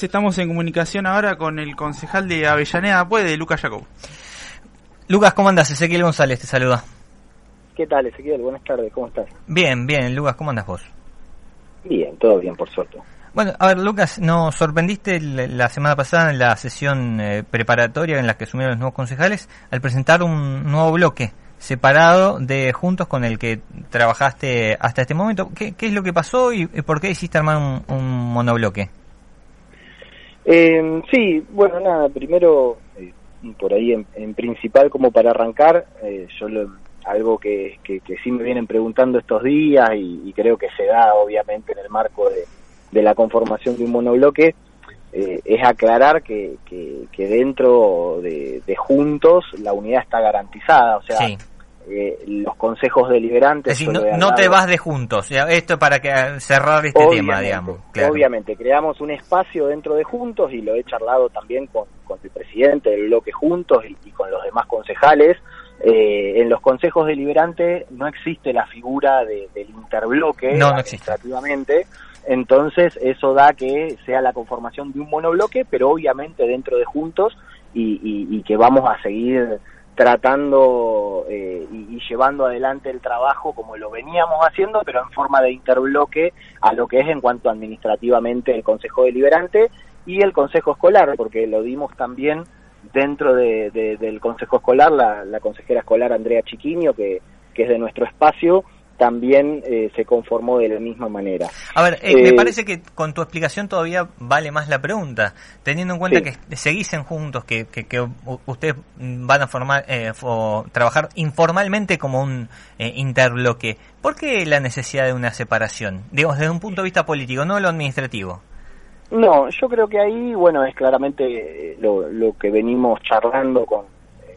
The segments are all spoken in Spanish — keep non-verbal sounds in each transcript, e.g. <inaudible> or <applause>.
Estamos en comunicación ahora con el concejal de Avellaneda Puede, Lucas Jacob. Lucas, ¿cómo andas? Ezequiel González te saluda. ¿Qué tal, Ezequiel? Buenas tardes, ¿cómo estás? Bien, bien. Lucas, ¿cómo andas vos? Bien, todo bien, por suerte. Bueno, a ver, Lucas, nos sorprendiste la semana pasada en la sesión eh, preparatoria en la que asumieron los nuevos concejales al presentar un nuevo bloque separado de Juntos con el que trabajaste hasta este momento. ¿Qué, es lo que pasó y, por qué hiciste armar un, un monobloque? Eh, sí, bueno, nada, primero, eh, por ahí en, principal como para arrancar, eh, yo algo que, que, sí me vienen preguntando estos días y, creo que se da obviamente en el marco de, la conformación de un monobloque, eh, es aclarar que, que, dentro de, de, Juntos la unidad está garantizada, o sea, eh, los consejos deliberantes. no, te vas de juntos, esto para que cerrar este tema, digamos. Obviamente, creamos un espacio dentro de juntos y lo he charlado también con, el presidente del bloque juntos y, con los demás concejales. Eh, en los consejos deliberantes no existe la figura del interbloque no, administrativamente, entonces eso da que sea la conformación de un monobloque, pero obviamente dentro de juntos y que vamos a seguir tratando eh, y, llevando adelante el trabajo como lo veníamos haciendo, pero en forma de interbloque a lo que es en cuanto administrativamente el Consejo Deliberante y el Consejo Escolar, porque lo dimos también dentro del Consejo Escolar, la, la consejera escolar Andrea Chiquiño, que, que es de nuestro espacio, también eh, se conformó de la misma manera. A ver, eh, me eh, parece que con tu explicación todavía vale más la pregunta, teniendo en cuenta que seguís juntos, que, que, ustedes van a formar o trabajar informalmente como un interbloque. ¿Por qué la necesidad de una separación? Digamos, desde un punto de vista político, no lo administrativo. No, yo creo que ahí, bueno, es claramente lo, lo que venimos charlando con,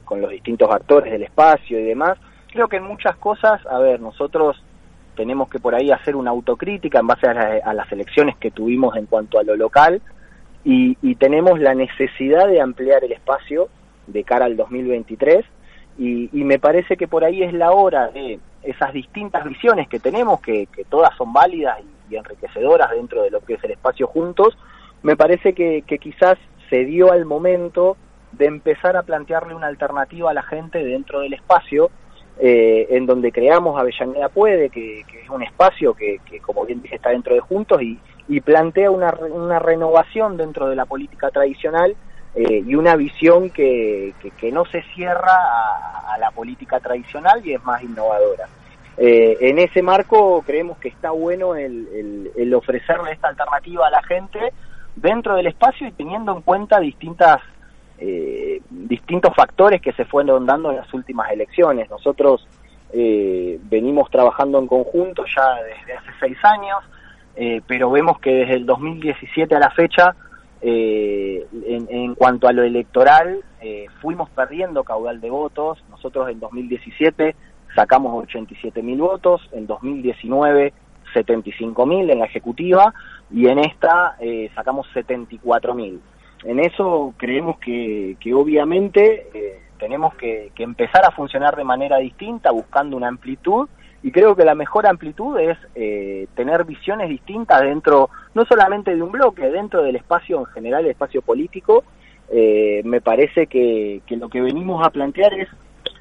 con los distintos actores del espacio y demás creo que en muchas cosas, a ver, nosotros tenemos que por ahí hacer una autocrítica en base a, las elecciones que tuvimos en cuanto a lo local y, tenemos la necesidad de ampliar el espacio de cara al 2023 y, me parece que por ahí es la hora de esas distintas visiones que tenemos, que, todas son válidas y, enriquecedoras dentro de lo que es el espacio juntos, me parece que, que quizás se dio al momento de empezar a plantearle una alternativa a la gente dentro del espacio eh, en donde creamos Avellaneda Puede, que, es un espacio que, como bien dije, está dentro de Juntos y, plantea una, una, renovación dentro de la política tradicional eh, y una visión que, no se cierra a, la política tradicional y es más innovadora. Eh, en ese marco creemos que está bueno el, el ofrecerle esta alternativa a la gente dentro del espacio y teniendo en cuenta distintas eh, distintos factores que se fueron dando en las últimas elecciones. Nosotros eh, venimos trabajando en conjunto ya desde hace seis años, eh, pero vemos que desde el 2017 a la fecha, en, en, cuanto a lo electoral, fuimos perdiendo caudal de votos. Nosotros en 2017 sacamos 87 mil votos, en 2019 75 mil en la ejecutiva y en esta sacamos 74 mil en eso creemos que, que obviamente eh, tenemos que, empezar a funcionar de manera distinta, buscando una amplitud, y creo que la mejor amplitud es eh, tener visiones distintas dentro, no solamente de un bloque, dentro del espacio en general, el espacio político, eh, me parece que, que, lo que venimos a plantear es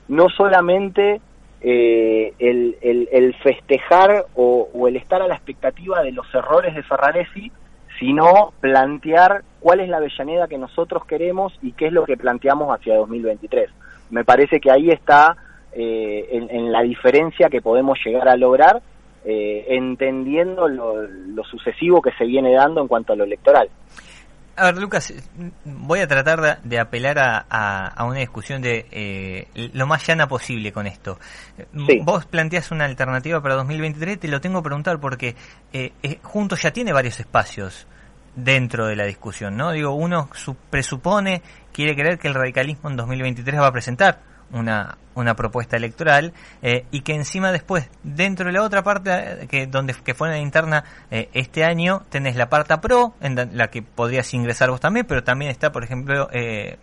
no solamente el, el, festejar o, o el estar a la expectativa de los errores de Ferraresi, sino plantear cuál es la Avellaneda que nosotros queremos y qué es lo que planteamos hacia 2023. Me parece que ahí está eh, en, la diferencia que podemos llegar a lograr, eh, entendiendo lo, sucesivo que se viene dando en cuanto a lo electoral. A ver, Lucas, voy a tratar de, apelar a, una discusión de eh, lo más llana posible con esto. Vos planteas una alternativa para 2023, te lo tengo que preguntar porque Juntos ya tiene varios espacios dentro de la discusión, ¿no? Digo, uno presupone, quiere creer que el radicalismo en 2023 va a presentar una, una propuesta electoral eh, y que encima después, dentro de la otra parte, eh, que donde que fue en la interna eh, este año, tenés la parte pro, en la que podrías ingresar vos también, pero también está, por ejemplo,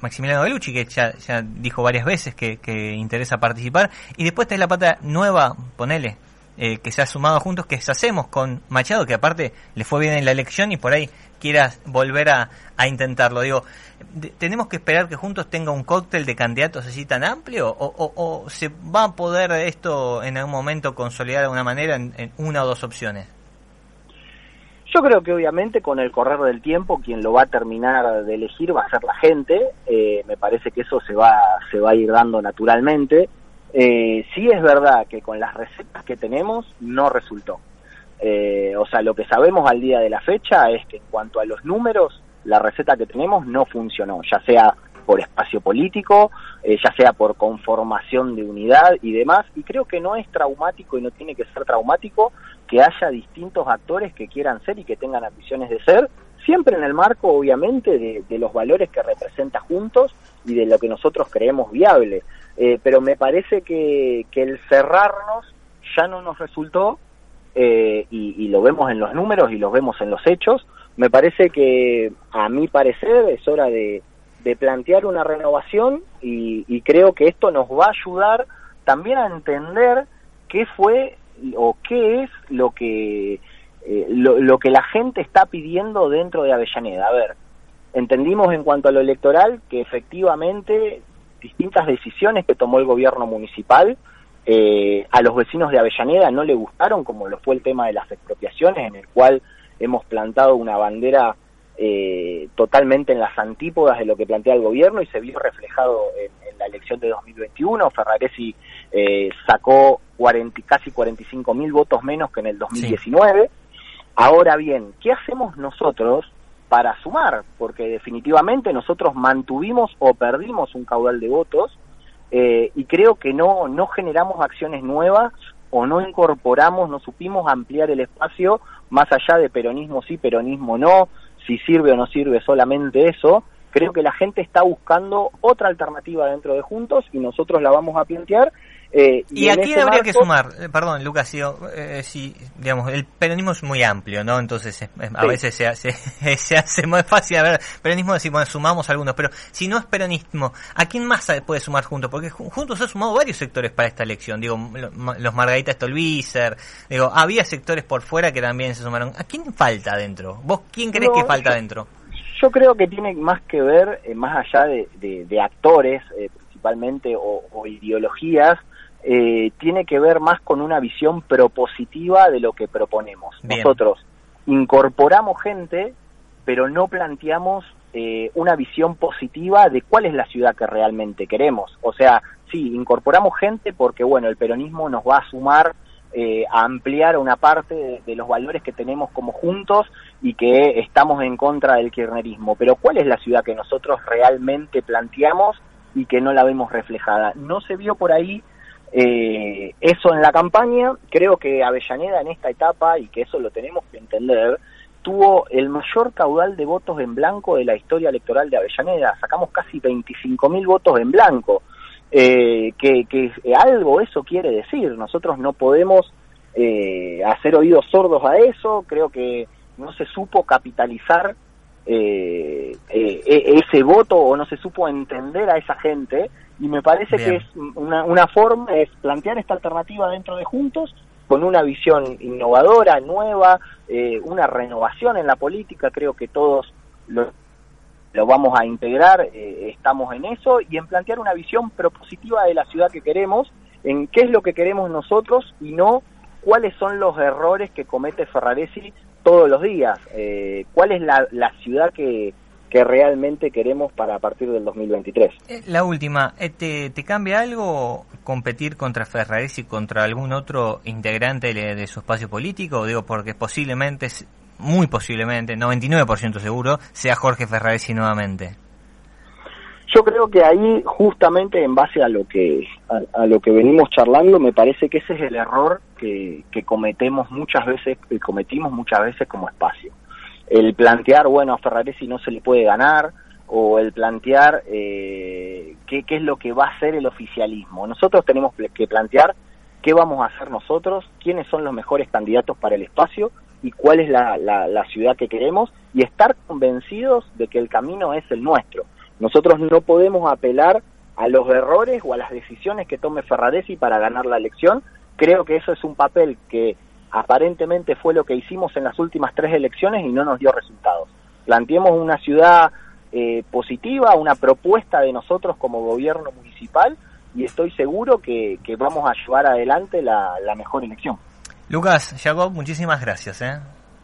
Maximiliano Belucci, que ya, dijo varias veces que, que interesa participar, y después tenés la pata nueva, ponele, eh, que se ha sumado juntos, que hacemos con Machado, que aparte le fue bien en la elección y por ahí quieras volver a, intentarlo. Digo, ¿tenemos que esperar que juntos tenga un cóctel de candidatos así tan amplio? ¿O, se va a poder esto en algún momento consolidar de alguna manera en, una o dos opciones? Yo creo que obviamente con el correr del tiempo quien lo va a terminar de elegir va a ser la gente. Eh, me parece que eso se va se va a ir dando naturalmente. Eh, sí es verdad que con las recetas que tenemos no resultó. Eh, o sea, lo que sabemos al día de la fecha es que en cuanto a los números, la receta que tenemos no funcionó, ya sea por espacio político, eh, ya sea por conformación de unidad y demás, y creo que no es traumático y no tiene que ser traumático que haya distintos actores que quieran ser y que tengan ambiciones de ser, siempre en el marco, obviamente, de, los valores que representa Juntos y de lo que nosotros creemos viable. Eh, pero me parece que, que el cerrarnos ya no nos resultó eh, y, lo vemos en los números y lo vemos en los hechos, me parece que a mi parecer es hora de, plantear una renovación y, creo que esto nos va a ayudar también a entender qué fue o qué es lo que eh, lo, que la gente está pidiendo dentro de Avellaneda. A ver, entendimos en cuanto a lo electoral que efectivamente distintas decisiones que tomó el gobierno municipal eh, a los vecinos de Avellaneda no le gustaron, como lo fue el tema de las expropiaciones, en el cual hemos plantado una bandera eh, totalmente en las antípodas de lo que plantea el gobierno y se vio reflejado en, la elección de 2021. Ferraresi eh, sacó 40, casi 45 mil votos menos que en el 2019. Ahora bien, ¿qué hacemos nosotros para sumar? Porque definitivamente nosotros mantuvimos o perdimos un caudal de votos eh, y creo que no, no generamos acciones nuevas o no incorporamos, no supimos ampliar el espacio más allá de peronismo sí, peronismo no, si sirve o no sirve solamente eso. Creo que la gente está buscando otra alternativa dentro de Juntos y nosotros la vamos a plantear eh, y, aquí habría que sumar, eh, perdón, Lucas, si, eh, si, digamos, el peronismo es muy amplio, ¿no? Entonces a veces se hace, <laughs> se hace <laughs> más fácil, a ver, peronismo decir, bueno, sumamos algunos, pero si no es peronismo, ¿a quién más puede sumar juntos? Porque juntos ha sumado varios sectores para esta elección, digo, los Margarita Stolbizer, digo, había sectores por fuera que también se sumaron. ¿A quién falta dentro? ¿Vos quién crees que falta dentro? Yo creo que tiene más que ver, más allá de, de, actores, principalmente, o, o ideologías, eh, tiene que ver más con una visión propositiva de lo que proponemos. Nosotros incorporamos gente, pero no planteamos eh, una visión positiva de cuál es la ciudad que realmente queremos. O sea, sí, incorporamos gente porque, bueno, el peronismo nos va a sumar eh, a ampliar una parte de, los valores que tenemos como juntos y que estamos en contra del kirchnerismo. Pero ¿cuál es la ciudad que nosotros realmente planteamos y que no la vemos reflejada? No se vio por ahí eh, eso en la campaña, creo que Avellaneda en esta etapa, y que eso lo tenemos que entender, tuvo el mayor caudal de votos en blanco de la historia electoral de Avellaneda. Sacamos casi 25 mil votos en blanco. Eh, que, que, algo eso quiere decir. Nosotros no podemos eh, hacer oídos sordos a eso. Creo que no se supo capitalizar eh, eh, e-, ese voto o no se supo entender a esa gente y me parece que es una, una forma es plantear esta alternativa dentro de Juntos con una visión innovadora, nueva, eh, una renovación en la política, creo que todos lo, lo vamos a integrar, eh, estamos en eso, y en plantear una visión propositiva de la ciudad que queremos, en qué es lo que queremos nosotros y no cuáles son los errores que comete Ferraresi todos los días, eh, cuál es la, la ciudad que, que realmente queremos para a partir del 2023. Eh, la última, eh, ¿te, te cambia algo competir contra Ferraresi y contra algún otro integrante de, su espacio político? Digo, porque posiblemente, muy posiblemente, 99% seguro, sea Jorge Ferraresi nuevamente. Yo creo que ahí, justamente en base a lo que a, lo que venimos charlando, me parece que ese es el error que, que cometemos muchas veces, que cometimos muchas veces como espacio. El plantear, bueno, a Ferraresi no se le puede ganar, o el plantear eh, qué, qué es lo que va a hacer el oficialismo. Nosotros tenemos que plantear qué vamos a hacer nosotros, quiénes son los mejores candidatos para el espacio y cuál es la, la, la ciudad que queremos y estar convencidos de que el camino es el nuestro. Nosotros no podemos apelar a los errores o a las decisiones que tome Ferraresi para ganar la elección, creo que eso es un papel que aparentemente fue lo que hicimos en las últimas tres elecciones y no nos dio resultados. Planteemos una ciudad eh, positiva, una propuesta de nosotros como gobierno municipal y estoy seguro que, vamos a llevar adelante la, mejor elección. Lucas, Jacob, muchísimas gracias. ¿eh?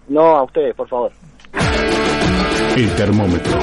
No, a ustedes, por favor. El termómetro